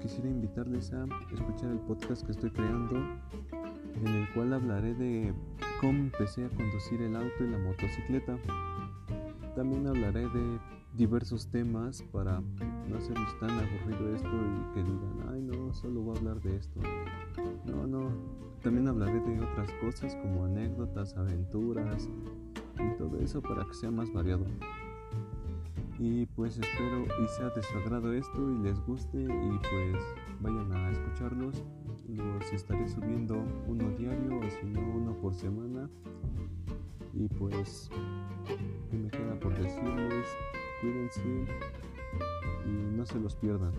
quisiera invitarles a escuchar el podcast que estoy creando, en el cual hablaré de cómo empecé a conducir el auto y la motocicleta. También hablaré de diversos temas para no hacerles tan aburrido esto y que digan, ay no, solo voy a hablar de esto. No, no, también hablaré de otras cosas como anécdotas, aventuras y todo eso para que sea más variado. Y pues espero y sea de su agrado esto y les guste y pues vayan a escucharlos. Los estaré subiendo uno diario o si no uno por semana. Y pues, ¿qué me queda por decirles? Cuídense y no se los pierdan.